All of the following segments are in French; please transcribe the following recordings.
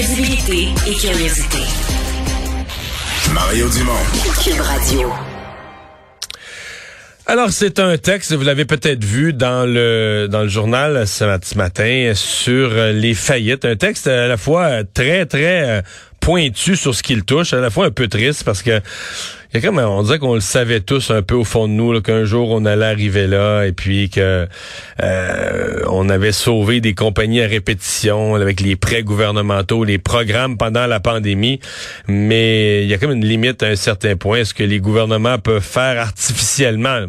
Crédibilité et curiosité. Mario Dumont. Cube Radio. Alors, c'est un texte, vous l'avez peut-être vu dans le dans le journal ce mat- ce matin sur les faillites. Un texte à la fois très, très euh, pointu sur ce qu'il touche, à la fois un peu triste parce que y a comme, on dirait qu'on le savait tous un peu au fond de nous qu'un jour on allait arriver là et puis que euh, on avait sauvé des compagnies à répétition avec les prêts gouvernementaux, les programmes pendant la pandémie. Mais il y a comme une limite à un certain point, ce que les gouvernements peuvent faire artificiellement.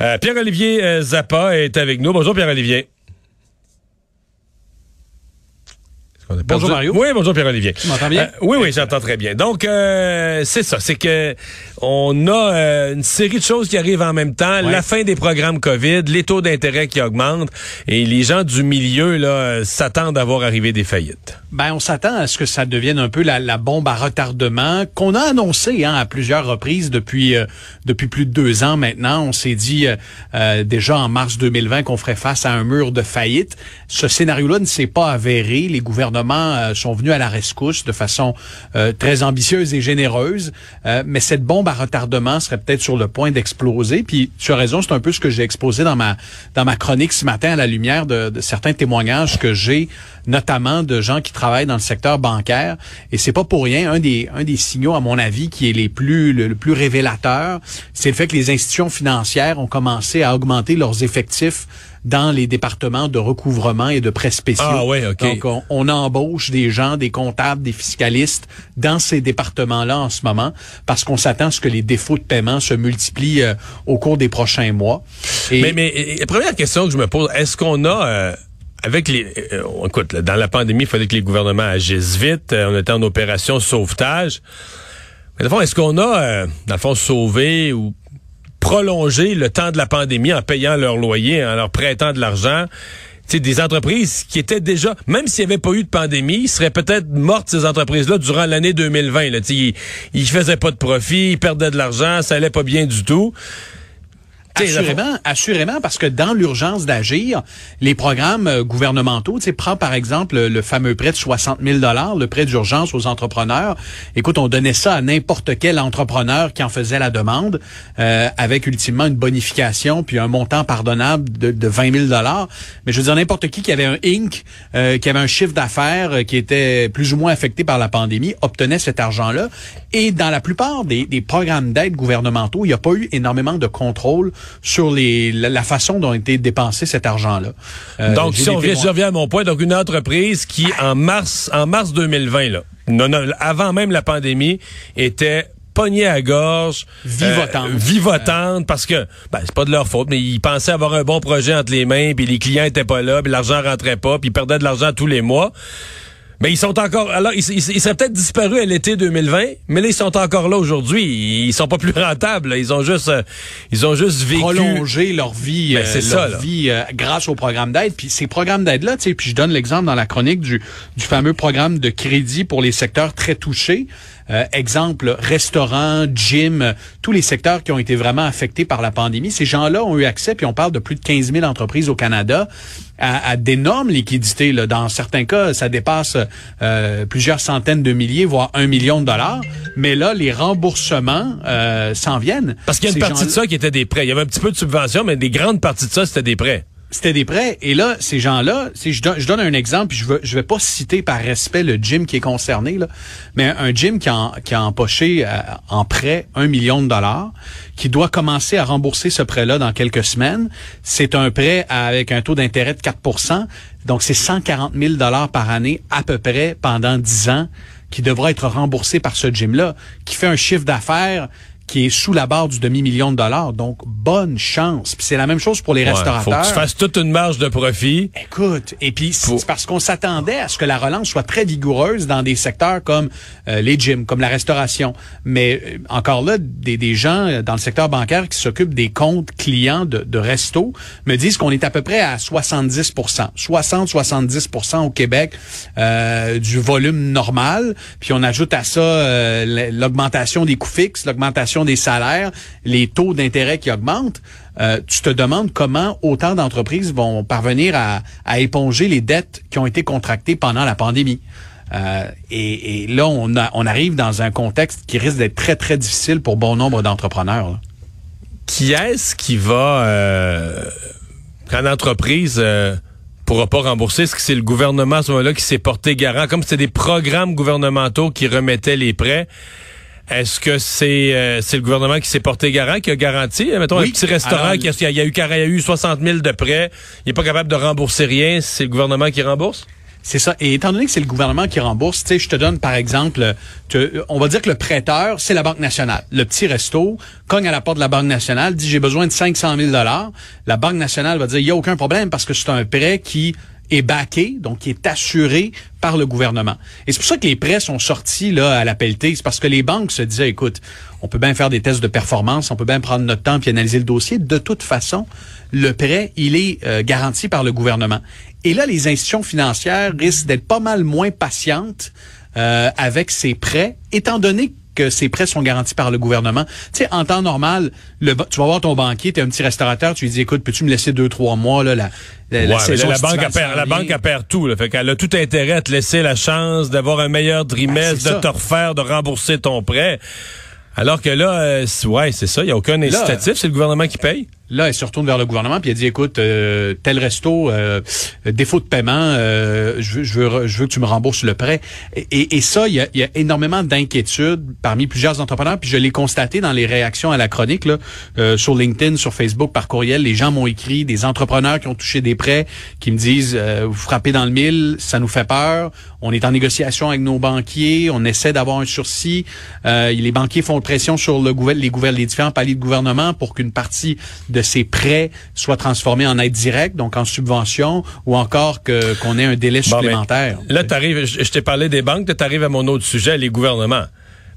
Euh, Pierre-Olivier euh, Zappa est avec nous. Bonjour Pierre-Olivier. Bonjour, Mario. Oui, bonjour Pierre-Olivier. Tu m'entends bien? Euh, oui, oui, j'entends très bien. Donc, euh, c'est ça, c'est que on a euh, une série de choses qui arrivent en même temps. Ouais. La fin des programmes COVID, les taux d'intérêt qui augmentent, et les gens du milieu là euh, s'attendent à voir arriver des faillites. Ben, on s'attend à ce que ça devienne un peu la, la bombe à retardement qu'on a annoncé hein, à plusieurs reprises depuis euh, depuis plus de deux ans maintenant. On s'est dit déjà en mars 2020 qu'on ferait face à un mur de faillite. Ce scénario-là ne s'est pas avéré. Les gouvernements euh, sont venus à la rescousse de façon euh, très ambitieuse et généreuse, Euh, mais cette bombe à retardement serait peut-être sur le point d'exploser. Puis tu as raison, c'est un peu ce que j'ai exposé dans ma dans ma chronique ce matin à la lumière de, de certains témoignages que j'ai, notamment de gens qui travaillent dans le secteur bancaire. Et c'est pas pour rien un des un des signaux, à mon avis, qui est les plus le plus révélateur, c'est le fait que les institutions financières ont commencé à augmenter leurs effectifs dans les départements de recouvrement et de prêts spéciaux. Ah ouais, ok. Donc, on, on embauche des gens, des comptables, des fiscalistes dans ces départements-là en ce moment parce qu'on s'attend à ce que les défauts de paiement se multiplient euh, au cours des prochains mois. Et Mais, mais la première question que je me pose, est-ce qu'on a euh, avec les, euh, euh, écoute, là, dans la pandémie, il fallait que les gouvernements agissent vite. Euh, on était en opération sauvetage. Mais dans le fond, est-ce qu'on a, euh, dans le fond, sauvé ou prolongé le temps de la pandémie en payant leur loyer, en leur prêtant de l'argent? Tu sais, des entreprises qui étaient déjà, même s'il n'y avait pas eu de pandémie, seraient peut-être mortes, ces entreprises-là, durant l'année 2020. Là. Tu sais, Ils, ils faisaient pas de profit, ils perdaient de l'argent, ça allait pas bien du tout. Assurément, assurément, parce que dans l'urgence d'agir, les programmes euh, gouvernementaux, tu sais, prends par exemple le, le fameux prêt de 60 000 le prêt d'urgence aux entrepreneurs. Écoute, on donnait ça à n'importe quel entrepreneur qui en faisait la demande, euh, avec ultimement une bonification puis un montant pardonnable de, de 20 000 Mais je veux dire, n'importe qui qui avait un Inc., euh, qui avait un chiffre d'affaires euh, qui était plus ou moins affecté par la pandémie, obtenait cet argent-là. Et dans la plupart des, des programmes d'aide gouvernementaux, il n'y a pas eu énormément de contrôle sur les, la, la façon dont a été dépensé cet argent-là. Euh, Donc, si on vient, à mon point, donc une entreprise qui, en mars, en mars 2020, là, non, non, avant même la pandémie, était pognée à gorge, Vivotante. euh, vivotante, parce que ben, c'est pas de leur faute, mais ils pensaient avoir un bon projet entre les mains, puis les clients étaient pas là, puis l'argent rentrait pas, puis ils perdaient de l'argent tous les mois. Mais ils sont encore. Alors, ils, ils- ils seraient peut-être disparus à l'été 2020, mais là, ils sont encore là aujourd'hui. Ils sont pas plus rentables. là. Ils ont juste, euh, ils ont juste vécu. prolonger leur vie, Ben, euh, leur ça, vie euh, grâce au programme d'aide. Puis ces programmes d'aide-là, tu sais, puis je donne l'exemple dans la chronique du, du fameux programme de crédit pour les secteurs très touchés. Euh, exemple, restaurants, gym, tous les secteurs qui ont été vraiment affectés par la pandémie. Ces gens-là ont eu accès, puis on parle de plus de 15 000 entreprises au Canada, à, à d'énormes liquidités. Là. Dans certains cas, ça dépasse euh, plusieurs centaines de milliers, voire un million de dollars. Mais là, les remboursements euh, s'en viennent. Parce qu'il y a une Ces partie de ça qui était des prêts. Il y avait un petit peu de subvention, mais des grandes parties de ça, c'était des prêts. C'était des prêts. Et là, ces gens-là, je, donne, un exemple, puis je vais pas citer par respect le gym qui est concerné, là, mais un gym qui a, qui a empoché euh, en prêt un million de dollars, qui doit commencer à rembourser ce prêt-là dans quelques semaines. C'est un prêt avec un taux d'intérêt de 4 donc c'est 140 000 dollars par année à peu près pendant 10 ans qui devra être remboursé par ce gym-là, qui fait un chiffre d'affaires qui est sous la barre du demi-million de dollars. Donc, bonne chance. Puis c'est la même chose pour les Ouais, restaurateurs. Faut que tu fasses toute une marge de profit. Écoute, et puis c'est parce qu'on s'attendait à ce que la relance soit très vigoureuse dans des secteurs comme euh, les gyms, comme la restauration. Mais euh, encore là, des, des gens euh, dans le secteur bancaire qui s'occupent des comptes clients de, de resto me disent qu'on est à peu près à 70% 60-70% au Québec euh, du volume normal. Puis on ajoute à ça euh, l'augmentation des coûts fixes, l'augmentation des salaires, les taux d'intérêt qui augmentent. Euh, tu te demandes comment autant d'entreprises vont parvenir à, éponger les dettes qui ont été contractées pendant la pandémie. Euh, et, là, on, arrive dans un contexte qui risque d'être très, très difficile pour bon nombre d'entrepreneurs. Qui est-ce qui va, euh, quand l'entreprise euh, pourra pas rembourser, est-ce que c'est le gouvernement à ce moment-là qui s'est porté garant, comme c'était des programmes gouvernementaux qui remettaient les prêts? Est-ce que c'est euh, c'est le gouvernement qui s'est porté garant, qui a garanti? Euh, Mettons Oui. un petit restaurant Alors, qui a, il y a eu, il y a eu 60 000 de prêts, il est pas capable de rembourser rien, c'est le gouvernement qui rembourse? C'est ça. Et étant donné que c'est le gouvernement qui rembourse, tu sais, je te donne par exemple, te- on va dire que le prêteur, c'est la Banque nationale. Le petit resto cogne à la porte de la Banque nationale, dit j'ai besoin de 500 000 dollars. La Banque nationale va dire il y a aucun problème parce que c'est un prêt qui est backé, donc qui est assuré par le gouvernement. Et c'est pour ça que les prêts sont sortis là à la pelletée. C'est parce que les banques se disaient, écoute, on peut bien faire des tests de performance, on peut bien prendre notre temps puis analyser le dossier. De toute façon, le prêt, il est euh, garanti par le gouvernement. Et là, les institutions financières risquent d'être pas mal moins patientes euh, avec ces prêts, étant donné que ces prêts sont garantis par le gouvernement. Tu sais, en temps normal, le, tu vas voir ton banquier, tu es un petit restaurateur, tu lui dis, écoute, peux-tu me laisser deux, trois mois, là, la, la, la Ouais, là, la banque, perd, la banque elle perd tout. Là. Fait qu'elle a tout intérêt à te laisser la chance d'avoir un meilleur Ben, trimestre, de ça. te refaire, de rembourser ton prêt. Alors que là, euh, ouais, c'est ça, il n'y a aucun incitatif, c'est le gouvernement qui paye? Là, elle se retourne vers le gouvernement puis elle dit écoute, euh, tel resto, euh, défaut de paiement, euh, je, veux, je, veux, je veux que tu me rembourses le prêt. Et, et- ça, il y a, y a énormément d'inquiétudes parmi plusieurs entrepreneurs. Puis je l'ai constaté dans les réactions à la chronique là, euh, sur LinkedIn, sur Facebook, par courriel. Les gens m'ont écrit, des entrepreneurs qui ont touché des prêts, qui me disent euh, vous frappez dans le mille, ça nous fait peur. On est en négociation avec nos banquiers, on essaie d'avoir un sursis. Euh, les banquiers font pression sur le les, les différents paliers de gouvernement pour qu'une partie de ces prêts soit transformée en aide directe, donc en subvention, ou encore que qu'on ait un délai Bon, ben, supplémentaire. là, t'arrives, je, je t'ai parlé des banques, tu arrives à mon autre sujet, les gouvernements.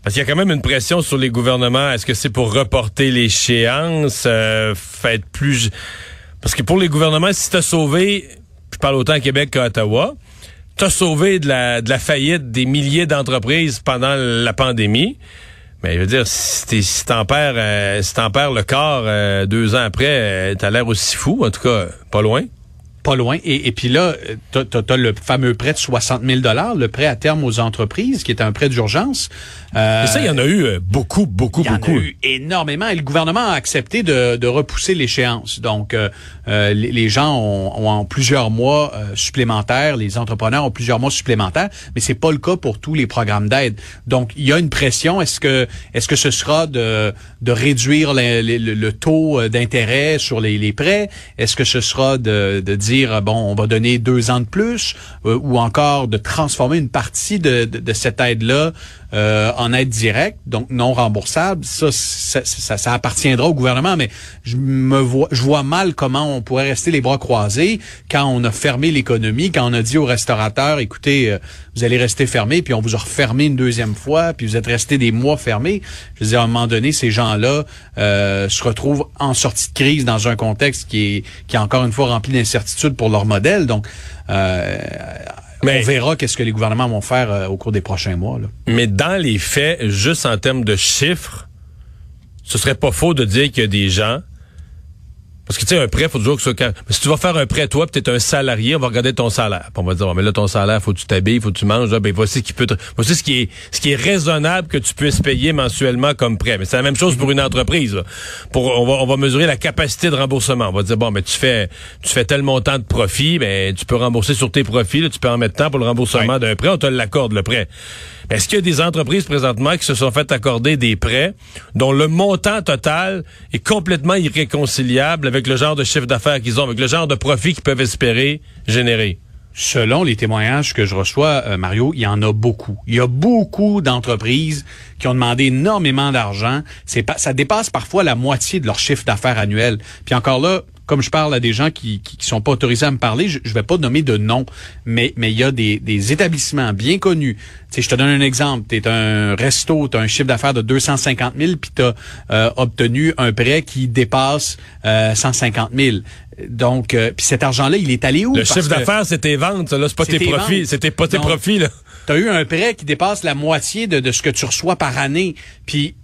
Parce qu'il y a quand même une pression sur les gouvernements. Est-ce que c'est pour reporter l'échéance, euh, fait plus... Parce que pour les gouvernements, si t'as sauvé, je parle autant à Québec qu'à Ottawa, t'as sauvé de la, de la faillite des milliers d'entreprises pendant la pandémie. Mais je veux dire, si si t'en perds, euh, si perds le corps euh, deux ans après, euh, t'as l'air aussi fou, en tout cas, pas loin. Pas loin. Et, et puis là, tu as, le fameux prêt de 60 000 le prêt à terme aux entreprises, qui est un prêt d'urgence. Euh, Et ça, il y en a eu euh, beaucoup, beaucoup, Il y en beaucoup. a eu énormément et le gouvernement a accepté de, de repousser l'échéance. Donc, euh, euh, les, les gens ont, ont en plusieurs mois euh, supplémentaires, les entrepreneurs ont plusieurs mois supplémentaires, mais c'est pas le cas pour tous les programmes d'aide. Donc, il y a une pression. Est-ce que est-ce que ce sera de, de réduire le, le- le taux d'intérêt sur les, les prêts? Est-ce que ce sera de, de dire bon, on va donner deux ans de plus, euh, ou encore de transformer une partie de, de, de cette aide-là euh, en aide directe, donc non remboursable, ça, ça, ça, ça appartiendra au gouvernement, mais je me vois, je vois mal comment on pourrait rester les bras croisés quand on a fermé l'économie, quand on a dit aux restaurateurs, écoutez, euh, vous allez rester fermés, puis on vous a refermé une deuxième fois, puis vous êtes restés des mois fermés. Je veux dire, à un moment donné, ces gens-là euh, se retrouvent en sortie de crise dans un contexte qui est, qui est encore une fois rempli d'incertitudes pour leur modèle. Donc, euh, Mais- on verra qu'est-ce que les gouvernements vont faire euh, au cours des prochains mois. Là. Mais dans les faits, juste en termes de chiffres, ce serait pas faux de dire qu'il y a des gens Parce que tu sais, un prêt, faut toujours que ça. quand- si tu vas faire un prêt, toi, puis t'es un salarié, on va regarder ton salaire. Puis on va dire, bon, mais là, ton salaire, faut que tu t'habilles, faut que tu manges. Là, ben voici ce qui peut. te- voici ce qui est, ce qui est raisonnable que tu puisses payer mensuellement comme prêt. Mais c'est la même chose pour une entreprise. là. Pour, on va, on va mesurer la capacité de remboursement. On va dire, bon, mais tu fais, tu fais tel montant de profit, ben tu peux rembourser sur tes profits. là, tu peux en mettre tant pour le remboursement d'un prêt. On te l'accorde le prêt. Est-ce qu'il y a des entreprises présentement qui se sont fait accorder des prêts dont le montant total est complètement irréconciliable avec le genre de chiffre d'affaires qu'ils ont, avec le genre de profit qu'ils peuvent espérer générer? Selon les témoignages que je reçois, euh, Mario, il y en a beaucoup. Il y a beaucoup d'entreprises qui ont demandé énormément d'argent. Ça dépasse parfois la moitié de leur chiffre d'affaires annuel. Puis encore là, comme je parle à des gens qui, qui, qui sont pas autorisés à me parler, je, je vais pas nommer de nom, mais mais il y a des, des établissements bien connus. Tu sais, je te donne un exemple. Tu es un resto, tu as un chiffre d'affaires de 250 000, puis tu as obtenu un prêt qui dépasse euh, 150 000. Donc, euh, puis cet argent-là, il est allé où? Le chiffre d'affaires, c'est tes ventes, là, c'est pas tes profits. C'était pas tes profits, là. tu as eu un prêt qui dépasse la moitié de, de ce que tu reçois par année. Puis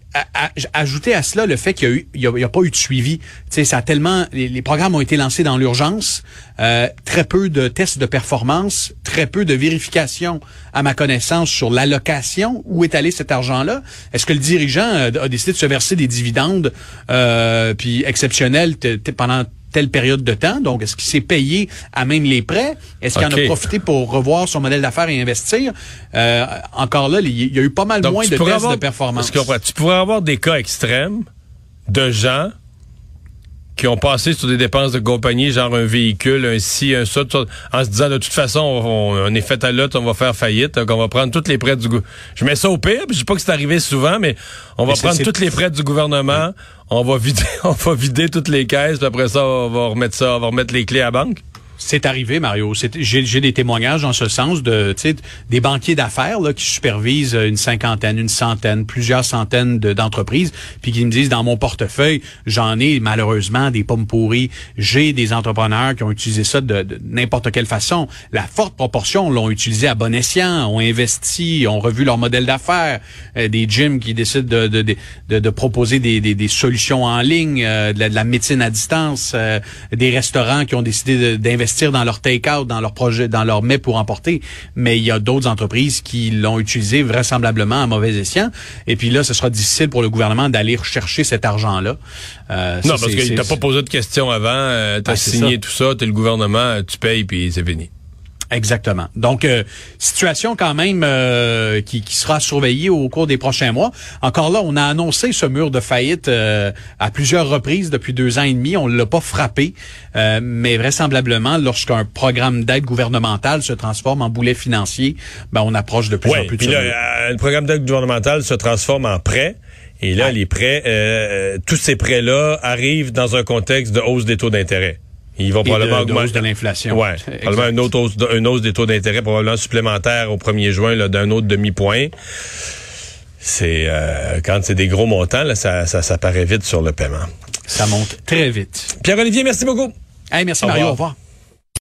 ajouter à cela le fait qu'il y a eu a, pas eu de suivi. Tu sais, ça a tellement les, programmes ont été lancés dans l'urgence, euh, très peu de tests de performance, très peu de vérification à ma connaissance sur l'allocation où est allé cet argent-là. Est-ce que le dirigeant euh, a décidé de se verser des dividendes euh, puis exceptionnels pendant telle période de temps. Donc, est-ce qu'il s'est payé à même les prêts? Est-ce qu'il en a profité pour revoir son modèle d'affaires et investir? Euh, encore là, il y a eu pas mal Donc, moins de tests avoir- de performance. Tu pourrais avoir des cas extrêmes de gens qui ont passé sur des dépenses de compagnie, genre un véhicule, un ci, un ça, tout ça, en se disant de toute façon, on, on est fait à l'autre, on va faire faillite, donc on va prendre tous les prêts du gouvernement. Je mets ça au pire, puis je dis pas que c'est arrivé souvent, mais on va Mais prendre tous les prêts du gouvernement, on va vider, on va vider toutes les caisses, puis après ça, on va remettre ça, on va remettre les clés à la banque. C'est arrivé, Mario. J'ai des témoignages en ce sens de des banquiers d'affaires qui supervisent une cinquantaine, une centaine, plusieurs centaines de- d'entreprises, puis qui me disent dans mon portefeuille, j'en ai malheureusement des pommes pourries. J'ai des entrepreneurs qui ont utilisé ça de, de n'importe quelle façon. La forte proportion l'ont utilisé à bon escient, ont investi, ont revu leur modèle d'affaires. Euh, des gyms qui décident de, de, de, de- de proposer des, des, solutions en ligne, euh, de, la, de la médecine à distance, euh, des restaurants qui ont décidé de- d'investir dans leur take-out, dans leur projet, dans leur mets pour emporter. Mais il y a d'autres entreprises qui l'ont utilisé vraisemblablement à mauvais escient. Et puis là, ce sera difficile pour le gouvernement d'aller rechercher cet argent-là. Euh, ça, non, parce c'est- qu'il t'a c'est- pas posé de questions avant, euh, t'as Ah, signé ça. tout ça, t'es le gouvernement, tu payes, puis c'est fini. Exactement. Donc, euh, situation quand même euh, qui, qui sera surveillée au cours des prochains mois. Encore là, on a annoncé ce mur de faillite euh, à plusieurs reprises depuis deux ans et demi. On l'a pas frappé, euh, mais vraisemblablement, lorsqu'un programme d'aide gouvernementale se transforme en boulet financier, ben, on approche de plus en plus de puis là, euh, le programme d'aide gouvernementale se transforme en prêt. Et là, Ouais. les prêts, euh, tous ces prêts-là arrivent dans un contexte de hausse des taux d'intérêt. Ils vont Et probablement de augmenter- de l'inflation. Ouais, probablement une autre hausse, une hausse des taux d'intérêt, probablement supplémentaire au 1er juin d'un autre demi-point. C'est euh, quand c'est des gros montants, là, ça, ça, ça paraît vite sur le paiement. Ça monte très vite. Pierre-Olivier, merci beaucoup. Hey, merci Au Mario, revoir. au revoir.